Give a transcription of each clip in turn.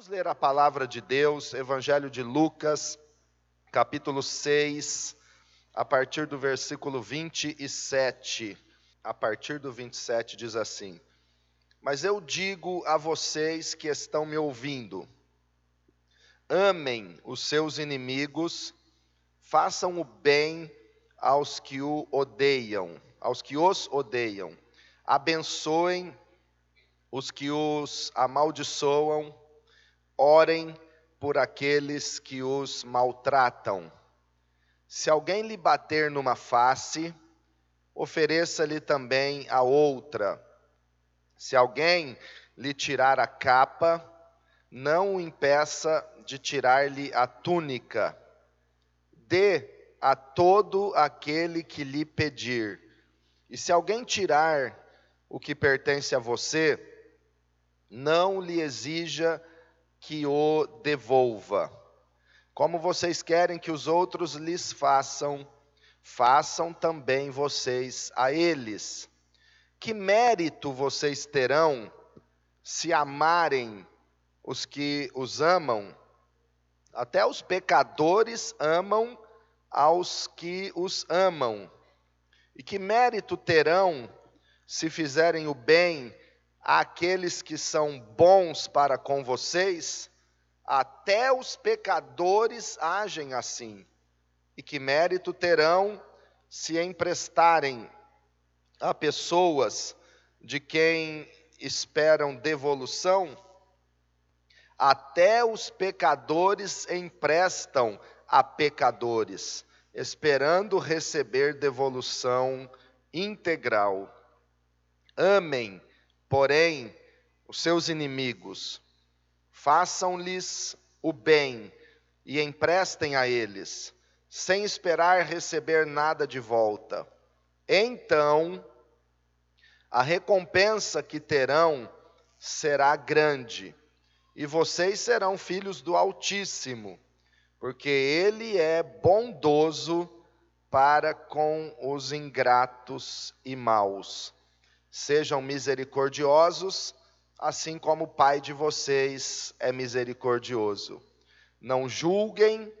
Vamos ler a palavra de Deus, Evangelho de Lucas, capítulo 6, a partir do versículo 27. A partir do 27 diz assim: Mas eu digo a vocês que estão me ouvindo: amem os seus inimigos, façam o bem aos que o odeiam, aos que os odeiam, abençoem os que os amaldiçoam, orem por aqueles que os maltratam. Se alguém lhe bater numa face, ofereça-lhe também a outra. Se alguém lhe tirar a capa, não o impeça de tirar-lhe a túnica. Dê a todo aquele que lhe pedir. E se alguém tirar o que pertence a você, não lhe exija que o devolva. Como vocês querem que os outros lhes façam, façam também vocês a eles. Que mérito vocês terão se amarem os que os amam? Até os pecadores amam aos que os amam. E que mérito terão se fizerem o bem àqueles que são bons para com vocês, até os pecadores agem assim. E que mérito terão se emprestarem a pessoas de quem esperam devolução? Até os pecadores emprestam a pecadores, esperando receber devolução integral. Amem porém, os seus inimigos, façam-lhes o bem e emprestem a eles, sem esperar receber nada de volta. Então, a recompensa que terão será grande, e vocês serão filhos do Altíssimo, porque Ele é bondoso para com os ingratos e maus. Sejam misericordiosos, assim como o Pai de vocês é misericordioso. Não julguem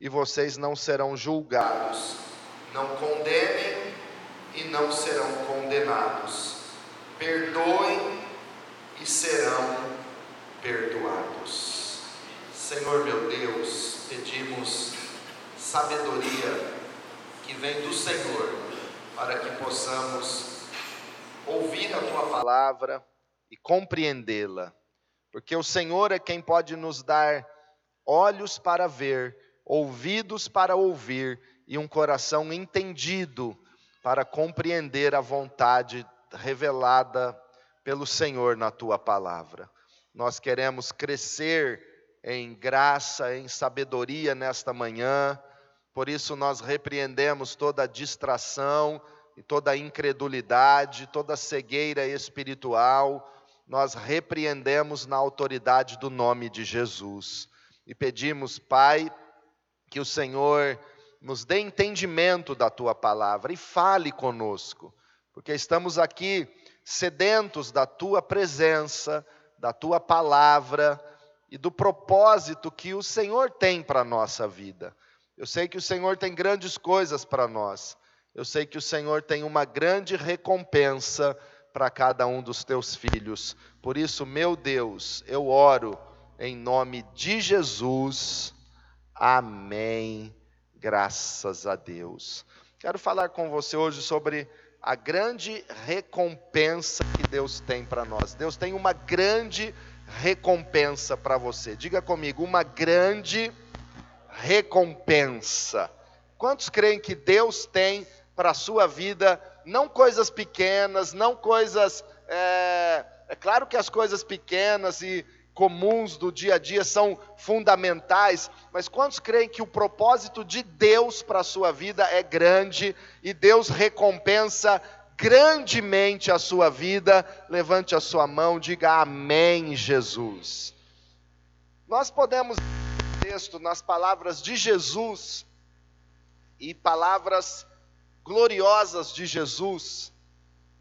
e vocês não serão julgados. Não condenem e não serão condenados. Perdoem e serão perdoados. Senhor meu Deus, pedimos sabedoria que vem do Senhor para que possamos ouvir a tua palavra e compreendê-la, porque o Senhor é quem pode nos dar olhos para ver, ouvidos para ouvir e um coração entendido para compreender a vontade revelada pelo Senhor na tua palavra. Nós queremos crescer em graça, em sabedoria nesta manhã, por isso nós repreendemos toda distração, e toda incredulidade, toda cegueira espiritual, nós repreendemos na autoridade do nome de Jesus. E pedimos, Pai, que o Senhor nos dê entendimento da tua palavra e fale conosco, porque estamos aqui sedentos da tua presença, da tua palavra e do propósito que o Senhor tem para a nossa vida. Eu sei que o Senhor tem grandes coisas para nós, eu sei que o Senhor tem uma grande recompensa para cada um dos teus filhos. Por isso, meu Deus, eu oro em nome de Jesus. Amém. Graças a Deus. Quero falar com você hoje sobre a grande recompensa que Deus tem para nós. Deus tem uma grande recompensa para você. Diga comigo, uma grande recompensa. Quantos creem que Deus tem para a sua vida, não coisas pequenas, não coisas. É, é claro que as coisas pequenas e comuns do dia a dia são fundamentais, mas quantos creem que o propósito de Deus para a sua vida é grande e Deus recompensa grandemente a sua vida? Levante a sua mão, diga amém, Jesus. Nós podemos texto nas palavras de Jesus e palavras gloriosas de Jesus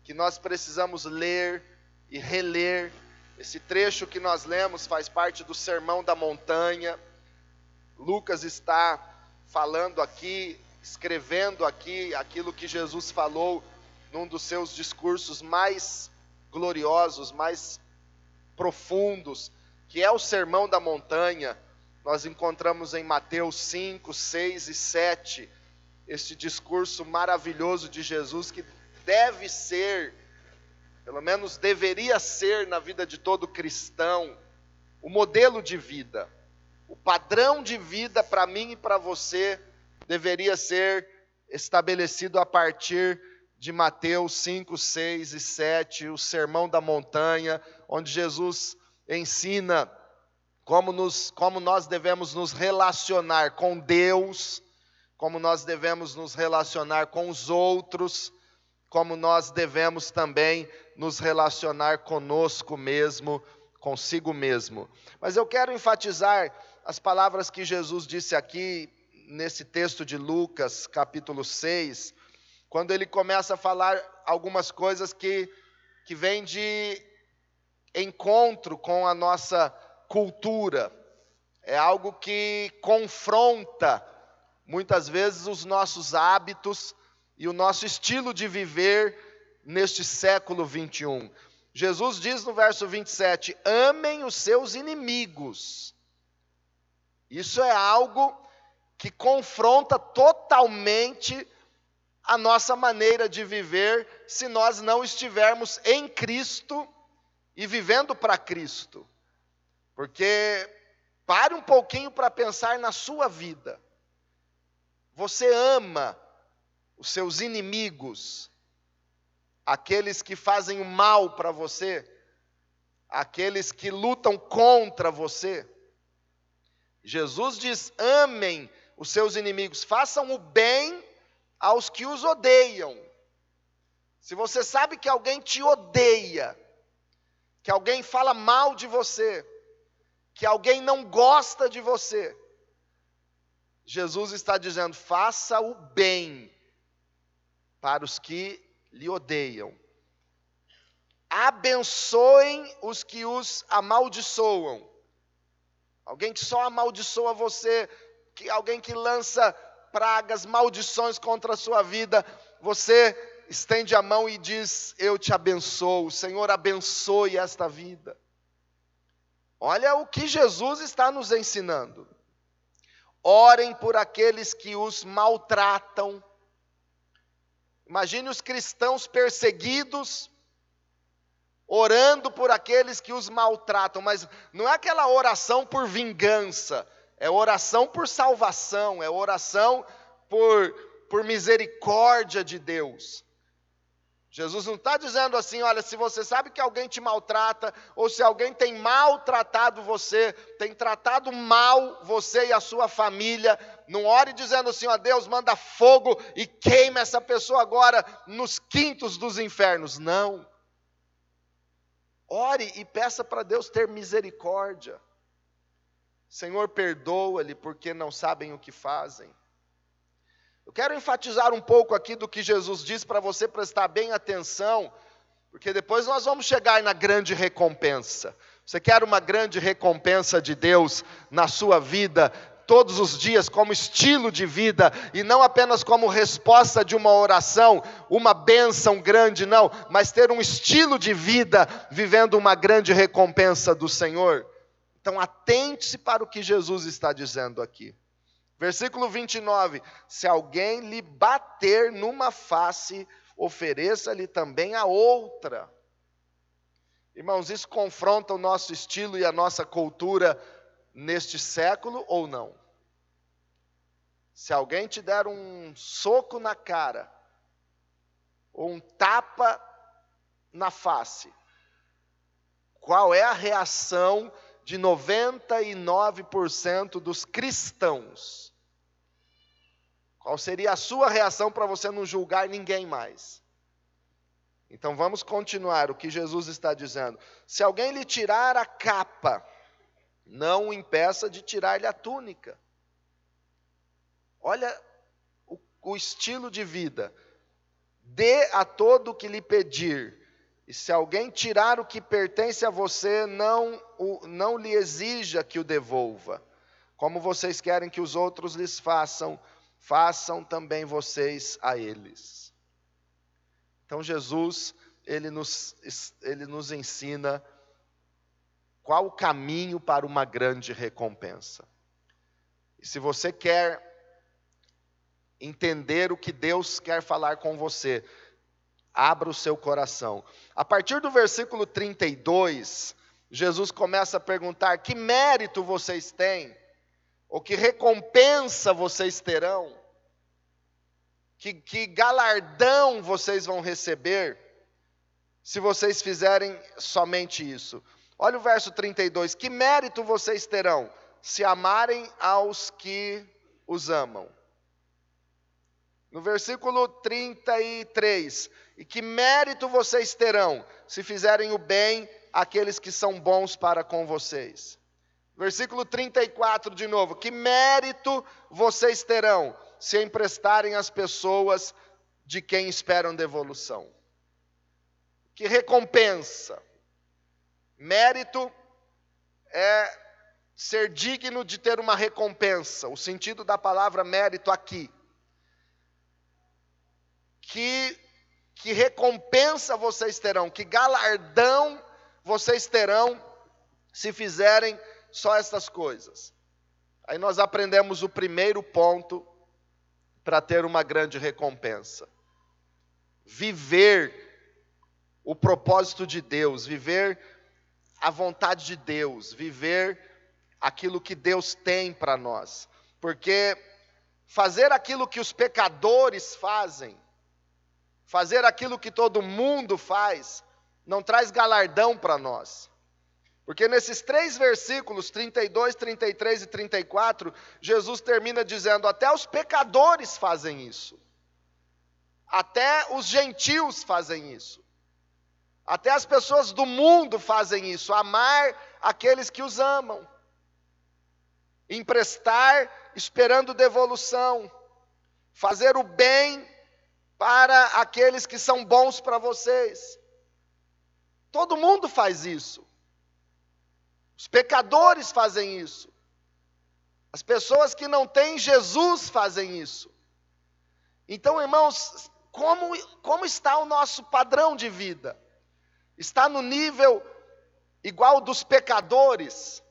que nós precisamos ler e reler Esse trecho que nós lemos faz parte do Sermão da Montanha. Lucas está falando aqui, escrevendo aqui aquilo que Jesus falou num dos seus discursos mais gloriosos, mais profundos, que é o Sermão da Montanha. Nós encontramos em Mateus 5, 6 e 7 este discurso maravilhoso de Jesus que deve ser, pelo menos deveria ser na vida de todo cristão, o modelo de vida, o padrão de vida para mim e para você deveria ser estabelecido a partir de Mateus 5, 6 e 7, o Sermão da Montanha, onde Jesus ensina como, nos, como nós devemos nos relacionar com Deus, como nós devemos nos relacionar com os outros, como nós devemos também nos relacionar conosco mesmo, consigo mesmo. Mas eu quero enfatizar as palavras que Jesus disse aqui nesse texto de Lucas, capítulo 6, quando ele começa a falar algumas coisas que, que vêm de encontro com a nossa cultura. É algo que confronta muitas vezes os nossos hábitos e o nosso estilo de viver neste século 21. Jesus diz no verso 27: amem os seus inimigos. Isso é algo que confronta totalmente a nossa maneira de viver se nós não estivermos em Cristo e vivendo para Cristo. Porque pare um pouquinho para pensar na sua vida. Você ama os seus inimigos, aqueles que fazem o mal para você, aqueles que lutam contra você. Jesus diz: amem os seus inimigos, façam o bem aos que os odeiam. Se você sabe que alguém te odeia, que alguém fala mal de você, que alguém não gosta de você, Jesus está dizendo: faça o bem para os que lhe odeiam. Abençoem os que os amaldiçoam. Alguém que só amaldiçoa você, que alguém que lança pragas, maldições contra a sua vida, você estende a mão e diz: Eu te abençoo, o Senhor abençoe esta vida. Olha o que Jesus está nos ensinando. Orem por aqueles que os maltratam. Imagine os cristãos perseguidos, orando por aqueles que os maltratam, mas não é aquela oração por vingança, é oração por salvação, é oração por, por misericórdia de Deus. Jesus não está dizendo assim, olha, se você sabe que alguém te maltrata, ou se alguém tem maltratado você, tem tratado mal você e a sua família, não ore dizendo assim, ó Deus, manda fogo e queima essa pessoa agora nos quintos dos infernos. Não. Ore e peça para Deus ter misericórdia. Senhor, perdoa-lhe porque não sabem o que fazem. Eu quero enfatizar um pouco aqui do que Jesus diz para você prestar bem atenção, porque depois nós vamos chegar na grande recompensa. Você quer uma grande recompensa de Deus na sua vida, todos os dias, como estilo de vida, e não apenas como resposta de uma oração, uma bênção grande, não, mas ter um estilo de vida vivendo uma grande recompensa do Senhor. Então, atente-se para o que Jesus está dizendo aqui. Versículo 29: Se alguém lhe bater numa face, ofereça-lhe também a outra. Irmãos, isso confronta o nosso estilo e a nossa cultura neste século ou não? Se alguém te der um soco na cara, ou um tapa na face, qual é a reação de 99% dos cristãos. Qual seria a sua reação para você não julgar ninguém mais? Então vamos continuar o que Jesus está dizendo. Se alguém lhe tirar a capa, não o impeça de tirar-lhe a túnica. Olha o, o estilo de vida. Dê a todo o que lhe pedir, E se alguém tirar o que pertence a você, não, o, não lhe exija que o devolva. Como vocês querem que os outros lhes façam, façam também vocês a eles. Então Jesus, ele nos, ele nos ensina qual o caminho para uma grande recompensa. E se você quer entender o que Deus quer falar com você, abra o seu coração. A partir do versículo 32, Jesus começa a perguntar: que mérito vocês têm? Ou que recompensa vocês terão? Que, que galardão vocês vão receber se vocês fizerem somente isso? Olha o verso 32: que mérito vocês terão se amarem aos que os amam? No versículo 33, e que mérito vocês terão se fizerem o bem àqueles que são bons para com vocês? Versículo 34 de novo, que mérito vocês terão se emprestarem às pessoas de quem esperam devolução? Que recompensa? Mérito é ser digno de ter uma recompensa, o sentido da palavra mérito aqui que, que recompensa vocês terão, que galardão vocês terão se fizerem só estas coisas. Aí nós aprendemos o primeiro ponto para ter uma grande recompensa. Viver o propósito de Deus, viver a vontade de Deus, viver aquilo que Deus tem para nós. Porque fazer aquilo que os pecadores fazem, fazer aquilo que todo mundo faz, não traz galardão para nós. Porque nesses três versículos, 32, 33 e 34, Jesus termina dizendo: até os pecadores fazem isso, até os gentios fazem isso, até as pessoas do mundo fazem isso, amar aqueles que os amam, emprestar esperando devolução, fazer o bem para aqueles que são bons para vocês. Todo mundo faz isso. Os pecadores fazem isso. As pessoas que não têm Jesus fazem isso. Então, irmãos, como, como está o nosso padrão de vida? Está no nível igual dos pecadores?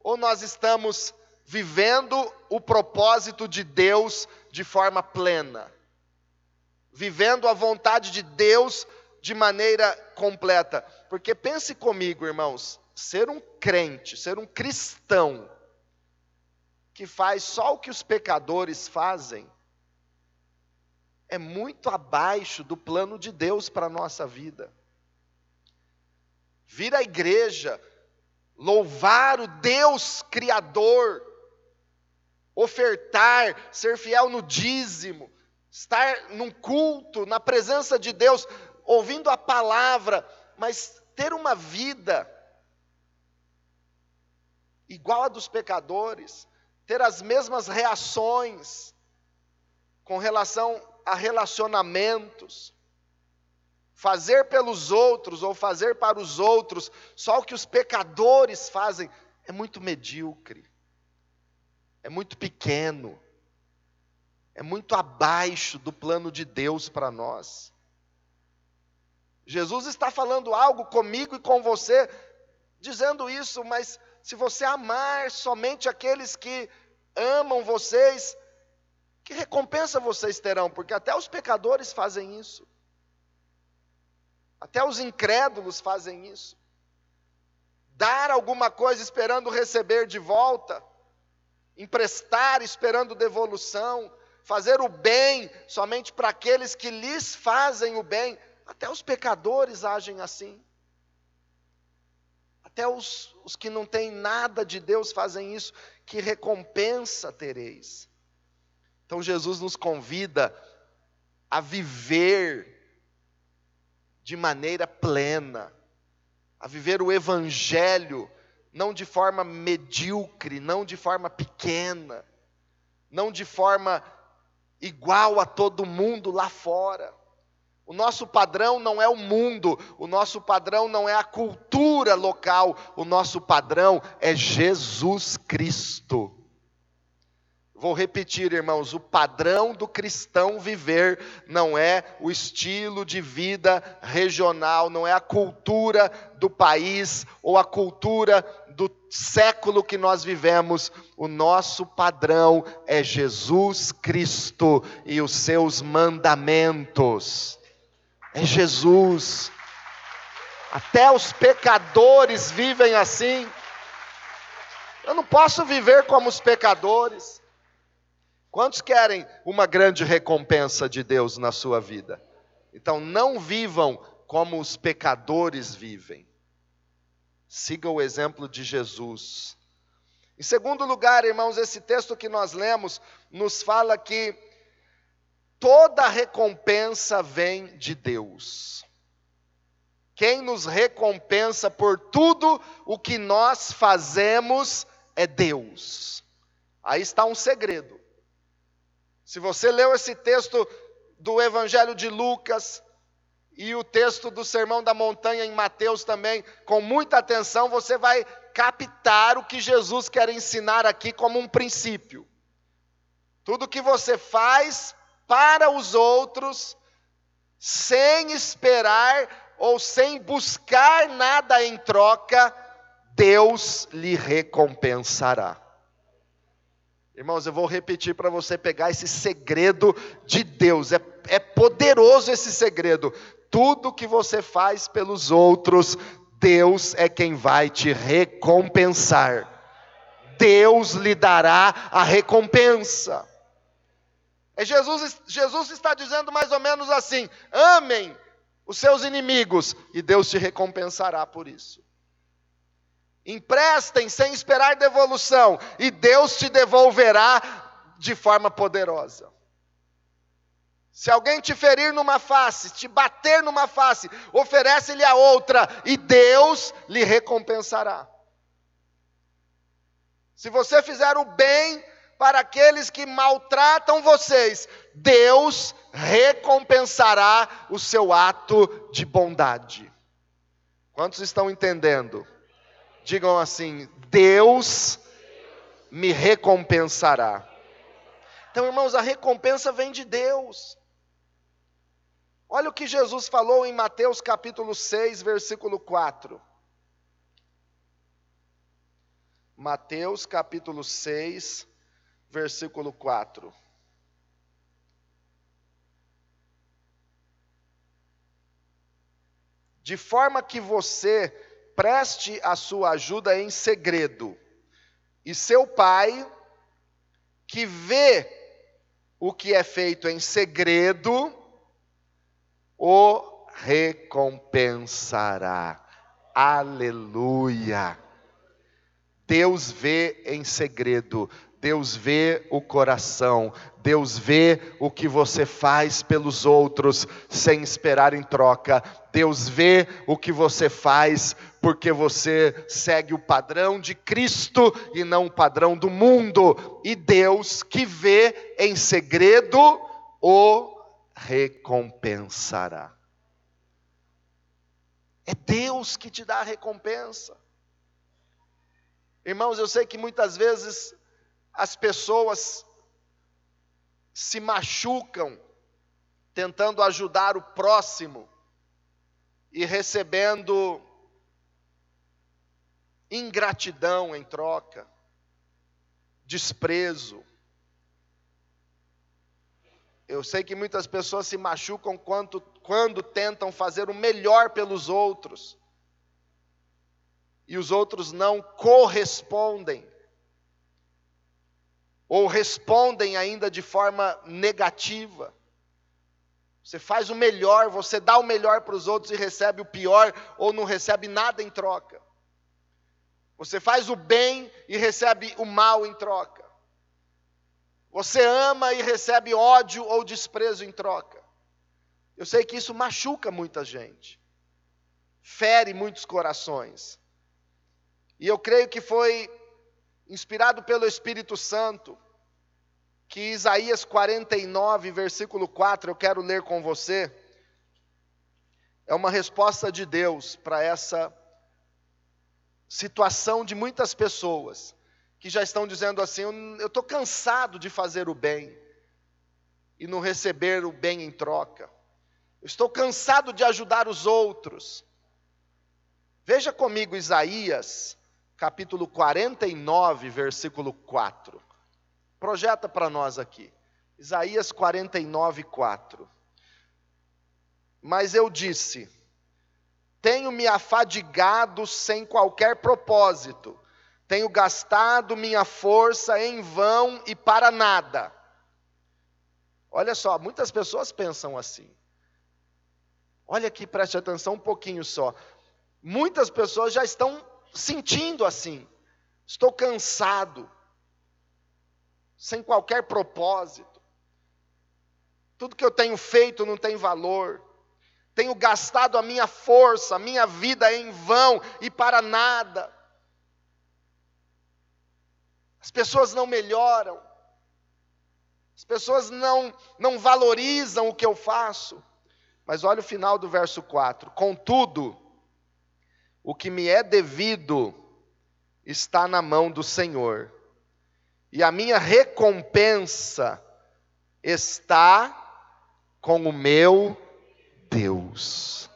Ou nós estamos vivendo o propósito de Deus de forma plena? vivendo a vontade de Deus de maneira completa. Porque pense comigo, irmãos, ser um crente, ser um cristão, que faz só o que os pecadores fazem, é muito abaixo do plano de Deus para a nossa vida. Vir à igreja, louvar o Deus Criador, ofertar, ser fiel no dízimo, estar num culto, na presença de Deus, ouvindo a palavra, mas ter uma vida igual a dos pecadores, ter as mesmas reações com relação a relacionamentos, fazer pelos outros ou fazer para os outros só o que os pecadores fazem, é muito medíocre, é muito pequeno é muito abaixo do plano de Deus para nós. Jesus está falando algo comigo e com você, dizendo isso, mas se você amar somente aqueles que amam vocês, que recompensa vocês terão? Porque até os pecadores fazem isso, até os incrédulos fazem isso. Dar alguma coisa esperando receber de volta, emprestar esperando devolução, fazer o bem somente para aqueles que lhes fazem o bem. Até os pecadores agem assim. Até os, os que não têm nada de Deus fazem isso. Que recompensa tereis? Então Jesus nos convida a viver de maneira plena, a viver o Evangelho, não de forma medíocre, não de forma pequena, não de forma igual a todo mundo lá fora. O nosso padrão não é o mundo, o nosso padrão não é a cultura local, o nosso padrão é Jesus Cristo. Vou repetir, irmãos: o padrão do cristão viver não é o estilo de vida regional, não é a cultura do país ou a cultura do século que nós vivemos. O nosso padrão é Jesus Cristo e os seus mandamentos. É Jesus. Até os pecadores vivem assim. Eu não posso viver como os pecadores. Quantos querem uma grande recompensa de Deus na sua vida? Então não vivam como os pecadores vivem. Siga o exemplo de Jesus. Em segundo lugar, irmãos, esse texto que nós lemos nos fala que toda recompensa vem de Deus. Quem nos recompensa por tudo o que nós fazemos é Deus. Aí está um segredo. Se você leu esse texto do Evangelho de Lucas e o texto do Sermão da Montanha em Mateus também, com muita atenção, você vai captar o que Jesus quer ensinar aqui como um princípio. Tudo que você faz para os outros, sem esperar ou sem buscar nada em troca, Deus lhe recompensará. Irmãos, eu vou repetir para você pegar esse segredo de Deus, é, é poderoso esse segredo. Tudo que você faz pelos outros, Deus é quem vai te recompensar. Deus lhe dará a recompensa. É Jesus, Jesus está dizendo mais ou menos assim: amem os seus inimigos, e Deus te recompensará por isso. Emprestem sem esperar devolução, e Deus te devolverá de forma poderosa. Se alguém te ferir numa face, te bater numa face, oferece-lhe a outra, e Deus lhe recompensará. Se você fizer o bem para aqueles que maltratam vocês, Deus recompensará o seu ato de bondade. Quantos estão entendendo? Digam assim: Deus me recompensará. Então, irmãos, a recompensa vem de Deus. Olha o que Jesus falou em Mateus capítulo 6, versículo 4. Mateus capítulo 6, versículo 4. De forma que você preste a sua ajuda em segredo, e seu pai, que vê o que é feito em segredo, o recompensará. Aleluia! Deus vê em segredo, Deus vê o coração, Deus vê o que você faz pelos outros sem esperar em troca. Deus vê o que você faz porque você segue o padrão de Cristo e não o padrão do mundo. E Deus que vê em segredo o recompensará. É Deus que te dá a recompensa. Irmãos, eu sei que muitas vezes as pessoas se machucam tentando ajudar o próximo e recebendo ingratidão em troca, desprezo. Eu sei que muitas pessoas se machucam quando, quando tentam fazer o melhor pelos outros e os outros não correspondem ou respondem ainda de forma negativa. Você faz o melhor, você dá o melhor para os outros e recebe o pior, ou não recebe nada em troca. Você faz o bem e recebe o mal em troca. Você ama e recebe ódio ou desprezo em troca. Eu sei que isso machuca muita gente, fere muitos corações. E eu creio que foi inspirado pelo Espírito Santo, que Isaías 49, versículo 4, eu quero ler com você. é uma resposta de Deus para essa situação de muitas pessoas que já estão dizendo assim: eu estou cansado de fazer o bem e não receber o bem em troca. Eu estou cansado de ajudar os outros. Veja comigo Isaías, capítulo 49, versículo 4. Projeta para nós aqui. Isaías 49, 4. Mas eu disse: Tenho me afadigado sem qualquer propósito, tenho gastado minha força em vão e para nada. Olha só, muitas pessoas pensam assim. Olha aqui, preste atenção um pouquinho só. Muitas pessoas já estão sentindo assim. Estou cansado, sem qualquer propósito. Tudo que eu tenho feito não tem valor tenho gastado a minha força, a minha vida em vão e para nada. As pessoas não melhoram, as pessoas não, não valorizam o que eu faço. Mas olha o final do verso 4: Contudo, o que me é devido está na mão do Senhor, e a minha recompensa está com o meu Deus.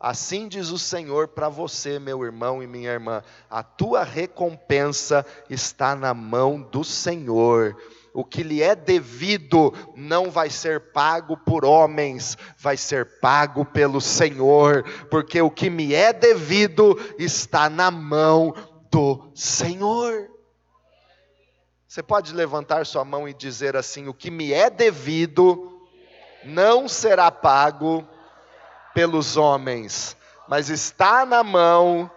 Assim diz o Senhor para você, meu irmão e minha irmã: a tua recompensa está na mão do Senhor. O que lhe é devido não vai ser pago por homens, vai ser pago pelo Senhor, porque o que me é devido está na mão do Senhor. Você pode levantar sua mão e dizer assim: o que me é devido não será pago pelos homens, mas está na mão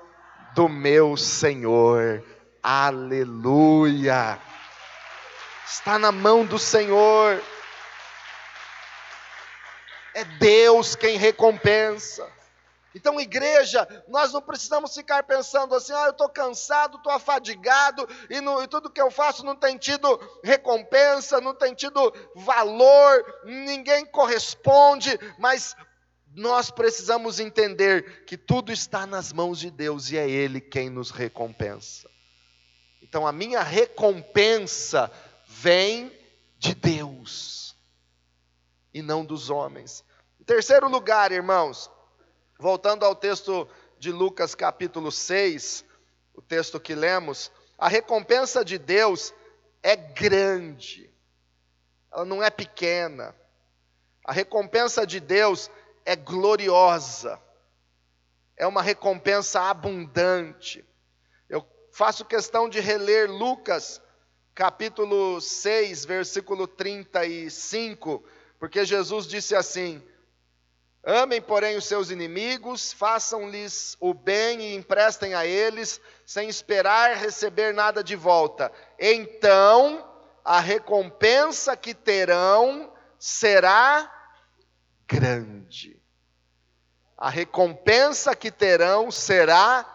do meu Senhor. Aleluia! Está na mão do Senhor. É Deus quem recompensa. Então, igreja, nós não precisamos ficar pensando assim, ah, eu estou cansado, estou afadigado, e, e, tudo que eu faço não tem tido recompensa, não tem tido valor, ninguém corresponde, mas nós precisamos entender que tudo está nas mãos de Deus e é Ele quem nos recompensa. Então, a minha recompensa vem de Deus e não dos homens. Em terceiro lugar, irmãos, Voltando ao texto de Lucas capítulo 6, o texto que lemos, a recompensa de Deus é grande, ela não é pequena. A recompensa de Deus é gloriosa, é uma recompensa abundante. Eu faço questão de reler Lucas capítulo 6, versículo 35, porque Jesus disse assim: Amem, porém, os seus inimigos, façam-lhes o bem e emprestem a eles, sem esperar receber nada de volta. Então, a recompensa que terão será grande. A recompensa que terão será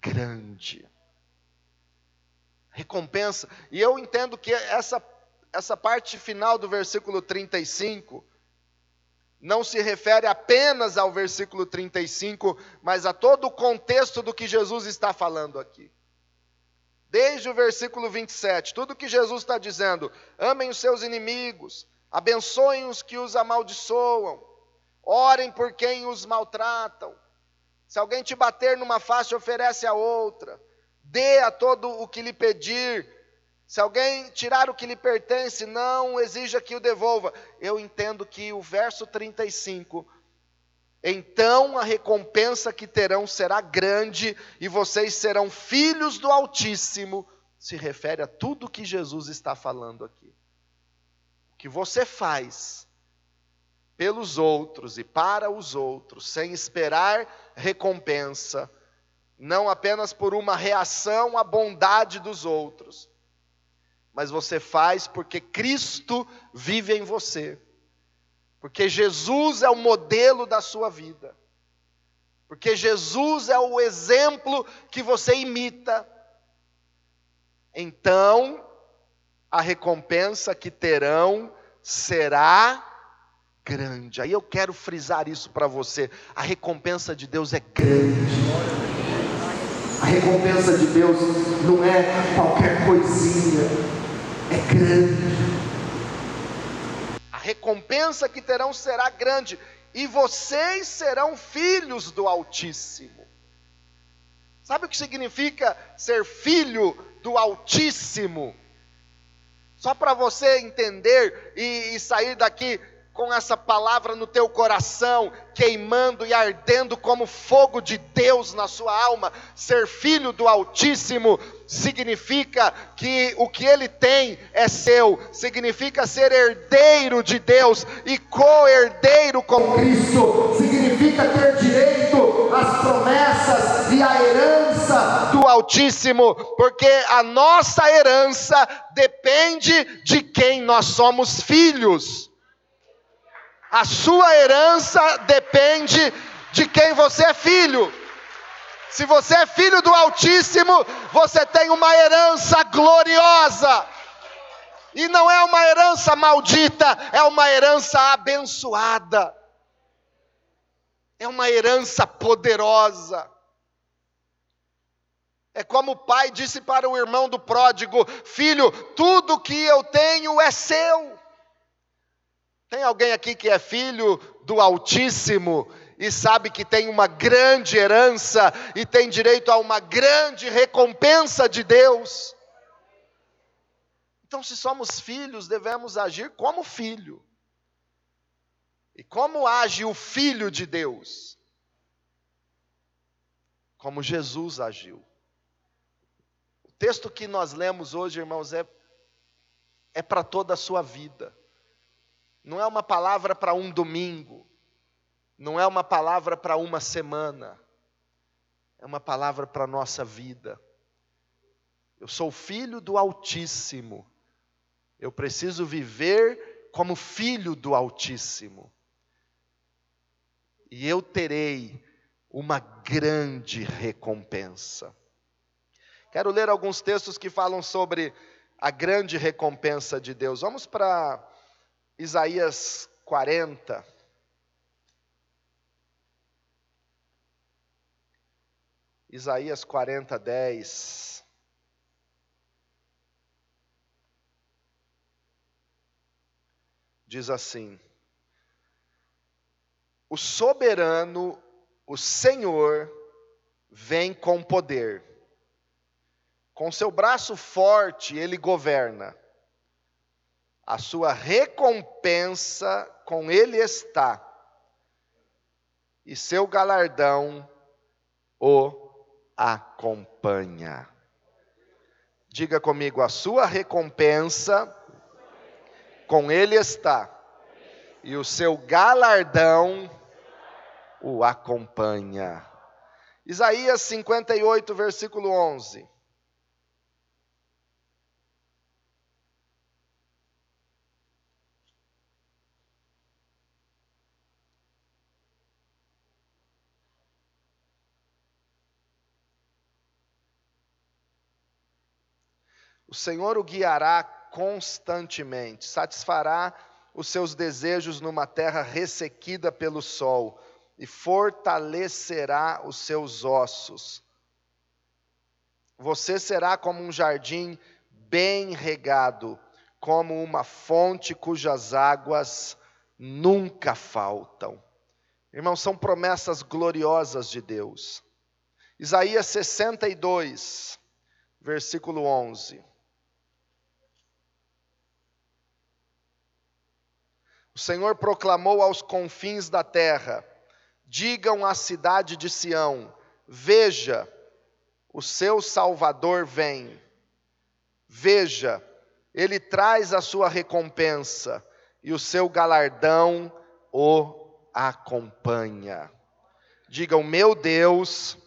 grande. Recompensa. E eu entendo que essa, essa parte final do versículo 35 não se refere apenas ao versículo 35, mas a todo o contexto do que Jesus está falando aqui. Desde o versículo 27, tudo que Jesus está dizendo: amem os seus inimigos, abençoem os que os amaldiçoam, orem por quem os maltratam. Se alguém te bater numa face, oferece a outra. Dê a todo o que lhe pedir, se alguém tirar o que lhe pertence, não exija que o devolva. Eu entendo que o verso 35 então a recompensa que terão será grande e vocês serão filhos do Altíssimo. Se refere a tudo que Jesus está falando aqui. O que você faz pelos outros e para os outros, sem esperar recompensa, não apenas por uma reação à bondade dos outros, mas você faz porque Cristo vive em você. Porque Jesus é o modelo da sua vida. Porque Jesus é o exemplo que você imita. Então, a recompensa que terão será grande. Aí eu quero frisar isso para você: a recompensa de Deus é grande. A recompensa de Deus não é qualquer coisinha, é grande. A recompensa que terão será grande, e vocês serão filhos do Altíssimo. Sabe o que significa ser filho do Altíssimo? Só para você entender e, e sair daqui com essa palavra no teu coração, queimando e ardendo como fogo de Deus na sua alma. Ser filho do Altíssimo significa que o que ele tem é seu, significa ser herdeiro de Deus e co-herdeiro com Cristo, significa ter direito às promessas e à herança do Altíssimo, porque a nossa herança depende de quem nós somos filhos. A sua herança depende de quem você é filho. Se você é filho do Altíssimo, você tem uma herança gloriosa. E não é uma herança maldita, é uma herança abençoada. É uma herança poderosa. É como o pai disse para o irmão do pródigo: Filho, tudo que eu tenho é seu. Tem alguém aqui que é filho do Altíssimo e sabe que tem uma grande herança e tem direito a uma grande recompensa de Deus? Então, se somos filhos, devemos agir como filho. E como age o filho de Deus? Como Jesus agiu. O texto que nós lemos hoje, irmãos, é, é para toda a sua vida não é uma palavra para um domingo, não é uma palavra para uma semana, é uma palavra para a nossa vida. Eu sou filho do Altíssimo, eu preciso viver como filho do Altíssimo, e eu terei uma grande recompensa. Quero ler alguns textos que falam sobre a grande recompensa de Deus. Vamos para Isaías 40. Isaías 40, 10. Diz assim: O soberano, o Senhor, vem com poder, com seu braço forte ele governa a sua recompensa com ele está, e seu galardão o acompanha. Diga comigo, a sua recompensa com ele está, e o seu galardão o acompanha. Isaías 58, versículo 11. O Senhor o guiará constantemente, satisfará os seus desejos numa terra ressequida pelo sol e fortalecerá os seus ossos. Você será como um jardim bem regado, como uma fonte cujas águas nunca faltam. Irmãos, são promessas gloriosas de Deus. Isaías 62, versículo 11. O Senhor proclamou aos confins da terra: digam à cidade de Sião: veja, o seu Salvador vem. Veja, ele traz a sua recompensa e o seu galardão o acompanha. Digam: meu Deus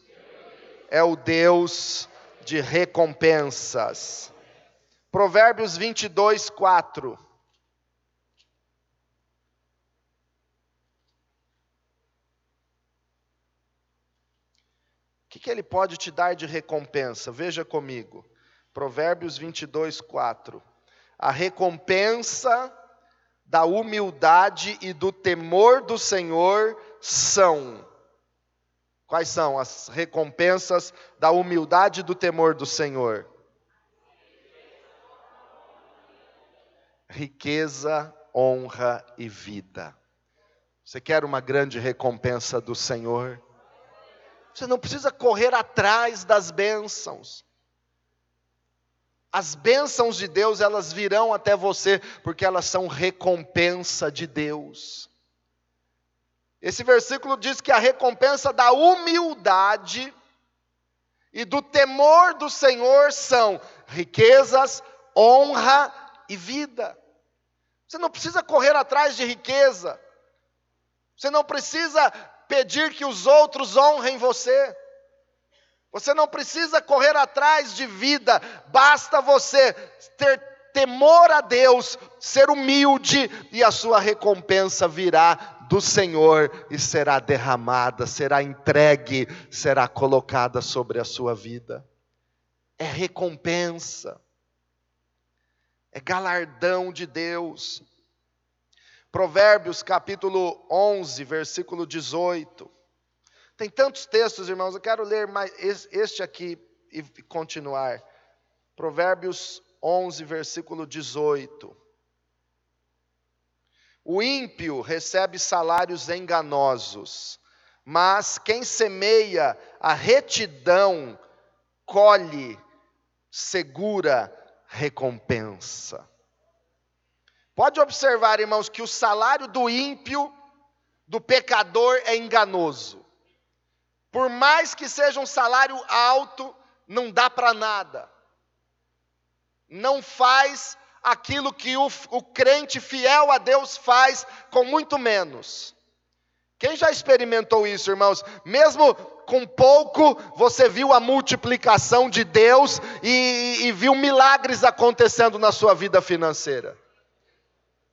é o Deus de recompensas. Provérbios 22, 4. Que, que ele pode te dar de recompensa? Veja comigo. Provérbios 22, 4. A recompensa da humildade e do temor do Senhor são. Quais são as recompensas da humildade e do temor do Senhor? Riqueza, honra e vida. Você quer uma grande recompensa do Senhor? Você não precisa correr atrás das bênçãos. As bênçãos de Deus, elas virão até você, porque elas são recompensa de Deus. Esse versículo diz que a recompensa da humildade e do temor do Senhor são riquezas, honra e vida. Você não precisa correr atrás de riqueza. Você não precisa pedir que os outros honrem você. Você não precisa correr atrás de vida, basta você ter temor a Deus, ser humilde e a sua recompensa virá do Senhor e será derramada, será entregue, será colocada sobre a sua vida. É recompensa, é galardão de Deus. Provérbios capítulo 11, versículo 18. Tem tantos textos, irmãos, eu quero ler mais este aqui e continuar. Provérbios 11, versículo 18. O ímpio recebe salários enganosos, mas quem semeia a retidão colhe segura recompensa. Pode observar, irmãos, que o salário do ímpio, do pecador, é enganoso. Por mais que seja um salário alto, não dá para nada. Não faz aquilo que o, o crente fiel a Deus faz com muito menos. Quem já experimentou isso, irmãos? Mesmo com pouco, você viu a multiplicação de Deus e, e viu milagres acontecendo na sua vida financeira.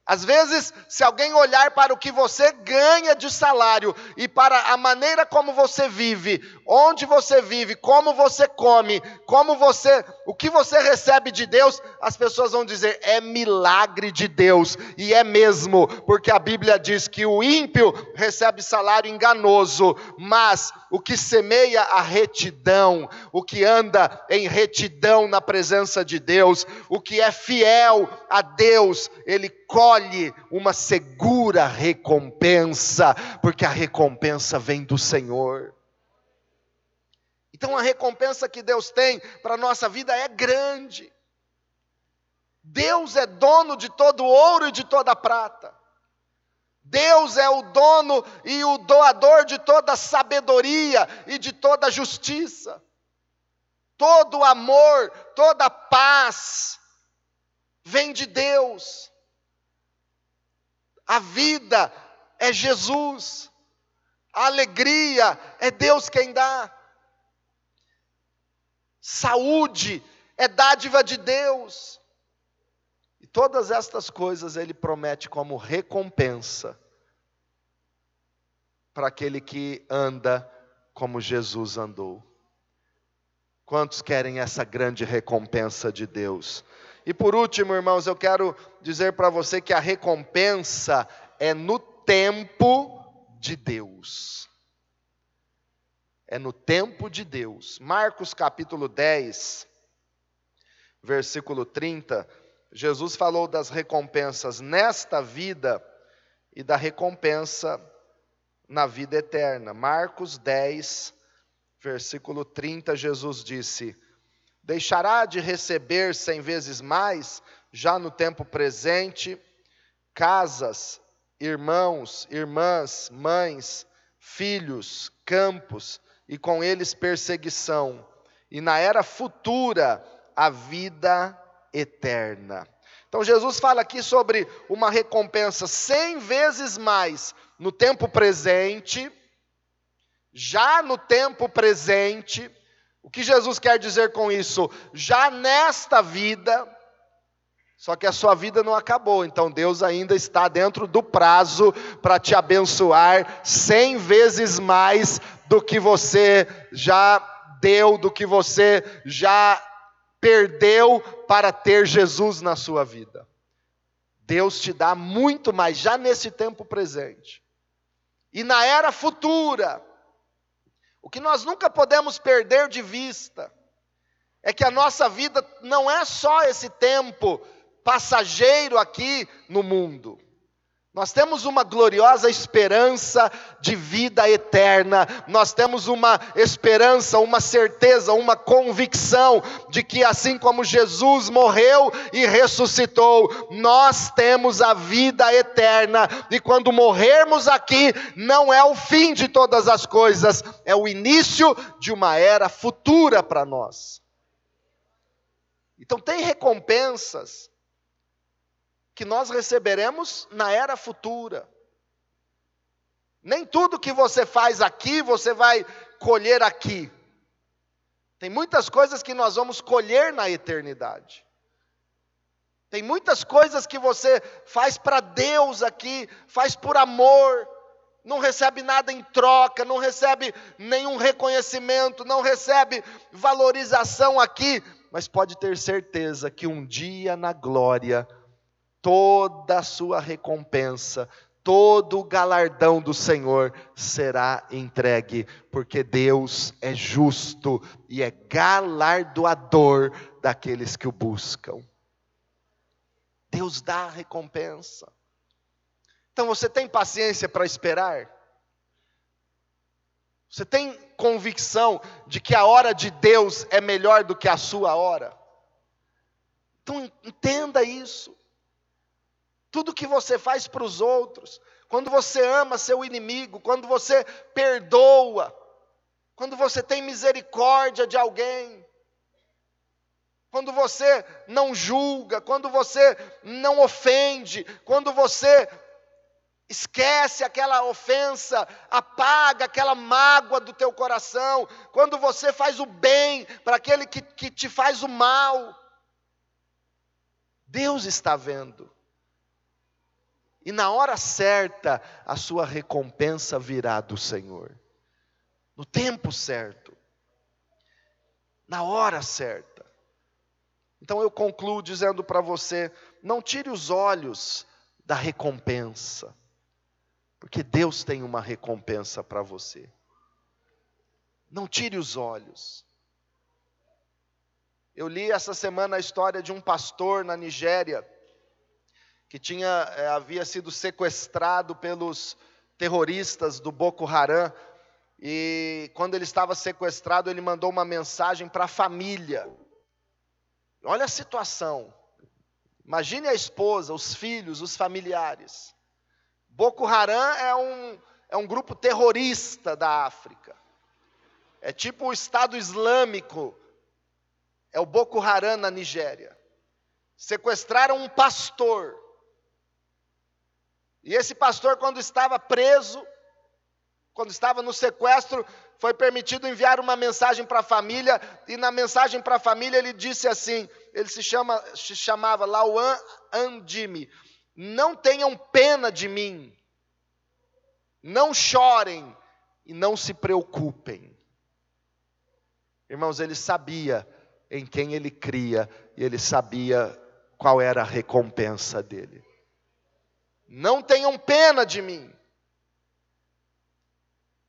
Às vezes, se alguém olhar para o que você ganha de salário e para a maneira como você vive, onde você vive, como você come, como você, o que você recebe de Deus, as pessoas vão dizer é milagre de Deus, e é mesmo, porque a Bíblia diz que o ímpio recebe salário enganoso, mas o que semeia a retidão, o que anda em retidão na presença de Deus, o que é fiel a Deus, ele colhe uma segura recompensa, porque a recompensa vem do Senhor. Então a recompensa que Deus tem para a nossa vida é grande. Deus é dono de todo ouro e de toda prata. Deus é o dono e o doador de toda sabedoria e de toda justiça. Todo amor, toda paz vem de Deus. A vida é Jesus. A alegria é Deus quem dá. Saúde é dádiva de Deus. E todas estas coisas ele promete como recompensa para aquele que anda como Jesus andou. Quantos querem essa grande recompensa de Deus? E por último, irmãos, eu quero dizer para você que a recompensa é no tempo de Deus. É no tempo de Deus. Marcos capítulo 10, versículo 30 Jesus falou das recompensas nesta vida e da recompensa na vida eterna. Marcos 10, versículo 30, Jesus disse: Deixará de receber cem vezes mais, já no tempo presente, casas, irmãos, irmãs, mães, filhos, campos, e com eles perseguição, e na era futura a vida eterna. Então Jesus fala aqui sobre uma recompensa cem vezes mais no tempo presente, já no tempo presente. O que Jesus quer dizer com isso? Já nesta vida, só que a sua vida não acabou, então Deus ainda está dentro do prazo para te abençoar cem vezes mais do que você já deu, do que você já perdeu para ter Jesus na sua vida. Deus te dá muito mais já nesse tempo presente. E na era futura, o que nós nunca podemos perder de vista é que a nossa vida não é só esse tempo passageiro aqui no mundo. Nós temos uma gloriosa esperança de vida eterna, nós temos uma esperança, uma certeza, uma convicção de que assim como Jesus morreu e ressuscitou, nós temos a vida eterna, e quando morrermos aqui, não é o fim de todas as coisas, é o início de uma era futura para nós. Então, tem recompensas que nós receberemos na era futura. Nem tudo que você faz aqui você vai colher aqui. Tem muitas coisas que nós vamos colher na eternidade. Tem muitas coisas que você faz para Deus aqui, faz por amor, não recebe nada em troca, não recebe nenhum reconhecimento, não recebe valorização aqui, mas pode ter certeza que um dia na glória toda a sua recompensa, todo o galardão do Senhor será entregue, porque Deus é justo e é galardoador daqueles que o buscam. Deus dá a recompensa. Então você tem paciência para esperar? Você tem convicção de que a hora de Deus é melhor do que a sua hora? Então entenda isso tudo que você faz para os outros, quando você ama seu inimigo, quando você perdoa, quando você tem misericórdia de alguém, quando você não julga, quando você não ofende, quando você esquece aquela ofensa, apaga aquela mágoa do teu coração, quando você faz o bem para aquele que, que te faz o mal, Deus está vendo. E na hora certa, a sua recompensa virá do Senhor. No tempo certo. Na hora certa. Então eu concluo dizendo para você: não tire os olhos da recompensa, porque Deus tem uma recompensa para você. Não tire os olhos. Eu li essa semana a história de um pastor na Nigéria que tinha, é, havia sido sequestrado pelos terroristas do Boko Haram. E quando ele estava sequestrado, ele mandou uma mensagem para a família. Olha a situação. Imagine a esposa, os filhos, os familiares. Boko Haram é um, é um grupo terrorista da África. É tipo o Estado Islâmico. É o Boko Haram na Nigéria. Sequestraram um pastor. E esse pastor, quando estava preso, quando estava no sequestro, foi permitido enviar uma mensagem para a família, e na mensagem para a família ele disse assim: ele se, chama, se chamava Lauan Andime, não tenham pena de mim, não chorem e não se preocupem. Irmãos, ele sabia em quem ele cria, e ele sabia qual era a recompensa dele. Não tenham pena de mim.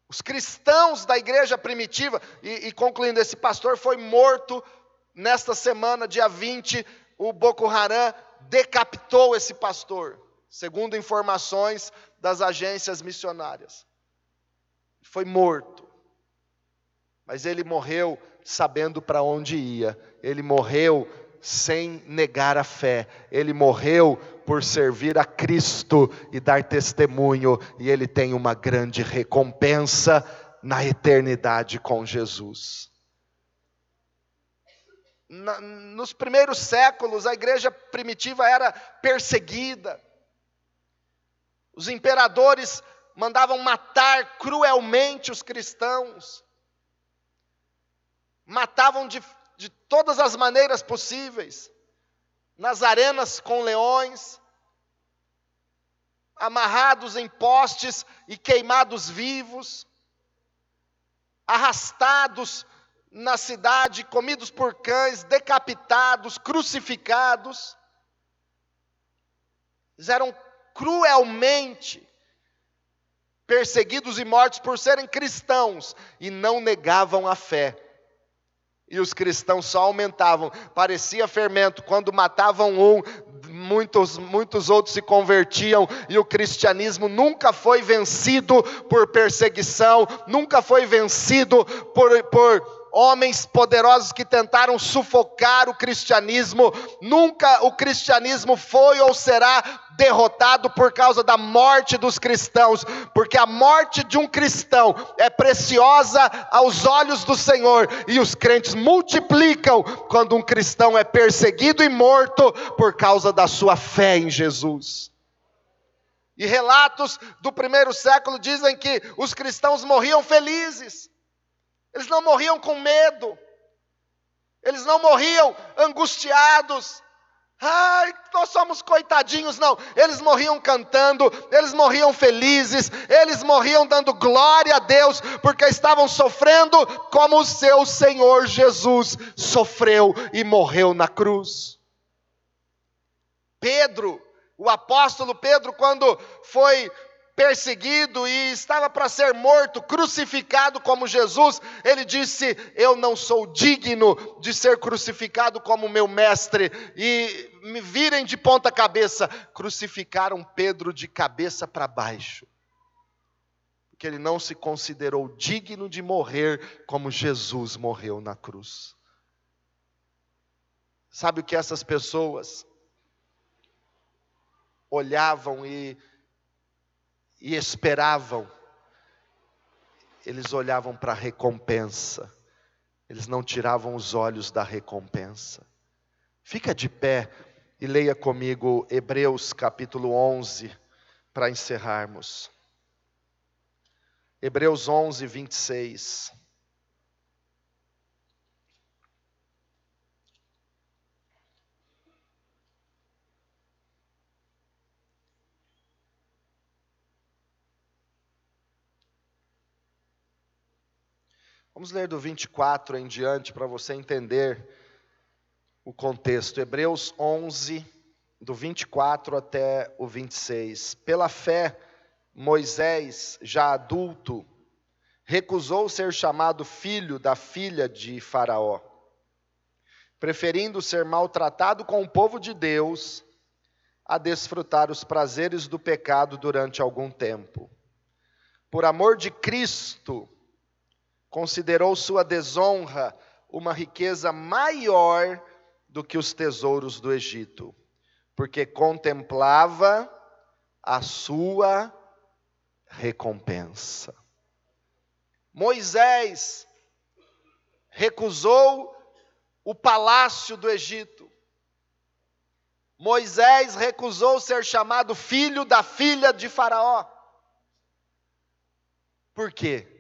Os cristãos da igreja primitiva, e, e, concluindo, esse pastor foi morto nesta semana, dia 20, o Boko Haram decapitou esse pastor, segundo informações das agências missionárias. Foi morto. Mas ele morreu sabendo para onde ia, ele morreu sem negar a fé, ele morreu por servir a Cristo e dar testemunho, e ele tem uma grande recompensa na eternidade com Jesus. Na, nos primeiros séculos, a igreja primitiva era perseguida, os imperadores mandavam matar cruelmente os cristãos, matavam de, de todas as maneiras possíveis nas arenas com leões, amarrados em postes e queimados vivos, arrastados na cidade, comidos por cães, decapitados, crucificados. Eles eram cruelmente perseguidos e mortos por serem cristãos e não negavam a fé. E os cristãos só aumentavam, parecia fermento. Quando matavam um, muitos, muitos outros se convertiam, e o cristianismo nunca foi vencido por perseguição, nunca foi vencido por, por homens poderosos que tentaram sufocar o cristianismo. Nunca o cristianismo foi ou será derrotado por causa da morte dos cristãos, porque a morte de um cristão é preciosa aos olhos do Senhor, e os crentes multiplicam quando um cristão é perseguido e morto por causa da sua fé em Jesus. E relatos do primeiro século dizem que os cristãos morriam felizes. Eles não morriam com medo. Eles não morriam angustiados. Ai, nós somos coitadinhos, não. Eles morriam cantando, eles morriam felizes, eles morriam dando glória a Deus, porque estavam sofrendo como o seu Senhor Jesus sofreu e morreu na cruz. Pedro, o apóstolo Pedro, quando foi perseguido e estava para ser morto, crucificado como Jesus, ele disse: Eu não sou digno de ser crucificado como meu mestre, e me virem de ponta cabeça. Crucificaram Pedro de cabeça para baixo, porque ele não se considerou digno de morrer como Jesus morreu na cruz. Sabe o que essas pessoas olhavam e e esperavam, eles olhavam para a recompensa, eles não tiravam os olhos da recompensa. Fica de pé e leia comigo Hebreus capítulo 11, para encerrarmos. Hebreus 11, 26. Vamos ler do 24 em diante para você entender o contexto. Hebreus 11, do 24 até o 26. Pela fé, Moisés, já adulto, recusou ser chamado filho da filha de Faraó, preferindo ser maltratado com o povo de Deus a desfrutar os prazeres do pecado durante algum tempo. Por amor de Cristo, considerou sua desonra uma riqueza maior do que os tesouros do Egito, porque contemplava a sua recompensa. Moisés recusou o palácio do Egito. Moisés recusou ser chamado filho da filha de Faraó. Por quê?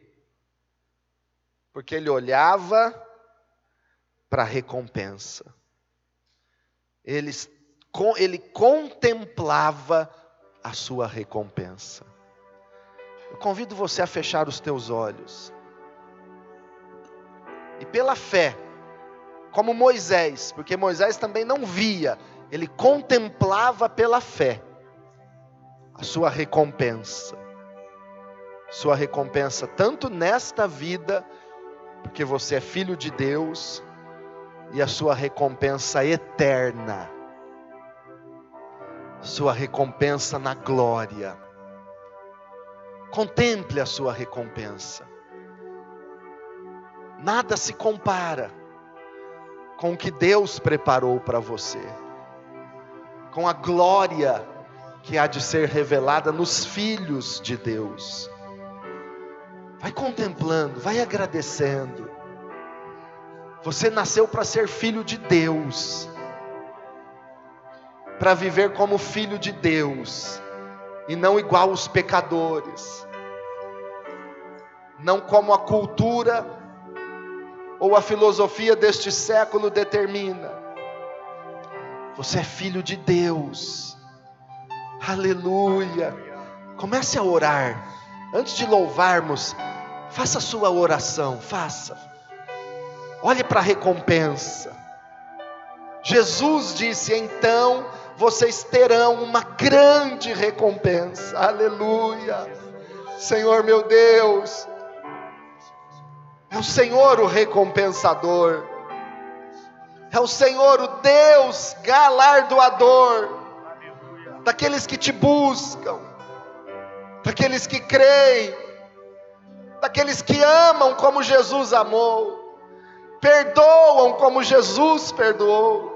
Porque ele olhava para a recompensa. Ele, ele contemplava a sua recompensa. Eu convido você a fechar os teus olhos. E pela fé, como Moisés, porque Moisés também não via, ele contemplava pela fé a sua recompensa. Sua recompensa tanto nesta vida porque você é filho de Deus e a sua recompensa eterna, sua recompensa na glória. Contemple a sua recompensa. Nada se compara com o que Deus preparou para você, com a glória que há de ser revelada nos filhos de Deus. Vai contemplando, vai agradecendo. Você nasceu para ser filho de Deus, para viver como filho de Deus, e não igual os pecadores, não como a cultura ou a filosofia deste século determina. Você é filho de Deus, aleluia. Comece a orar, antes de louvarmos, Faça a sua oração, faça. Olhe para a recompensa. Jesus disse: Então vocês terão uma grande recompensa. Aleluia. Senhor meu Deus, é o Senhor o recompensador, é o Senhor o Deus galardoador daqueles que te buscam, daqueles que creem, daqueles que amam como Jesus amou, perdoam como Jesus perdoou.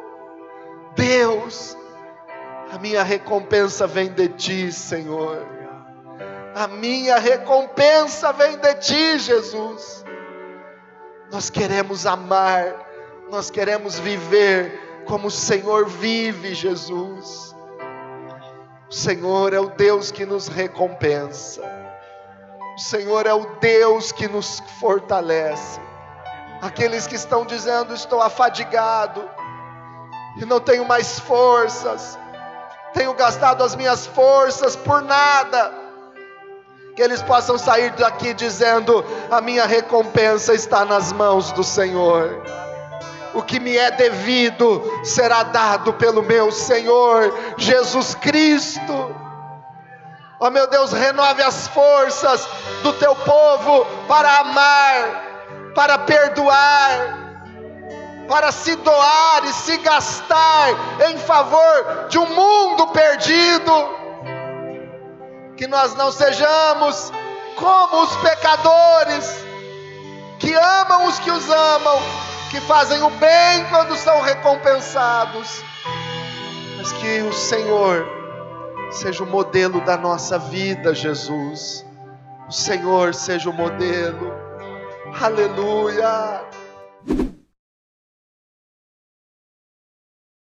Deus, a minha recompensa vem de ti, Senhor. A minha recompensa vem de ti, Jesus. Nós queremos amar, nós queremos viver como o Senhor vive, Jesus. O Senhor é o Deus que nos recompensa. O Senhor é o Deus que nos fortalece. Aqueles que estão dizendo: Estou afadigado e não tenho mais forças, tenho gastado as minhas forças por nada. Que eles possam sair daqui dizendo: A minha recompensa está nas mãos do Senhor. O que me é devido será dado pelo meu Senhor Jesus Cristo. Ó oh, meu Deus, renove as forças do teu povo para amar, para perdoar, para se doar e se gastar em favor de um mundo perdido. Que nós não sejamos como os pecadores, que amam os que os amam, que fazem o bem quando são recompensados, mas que o Senhor seja o modelo da nossa vida, Jesus. O Senhor seja o modelo. Aleluia.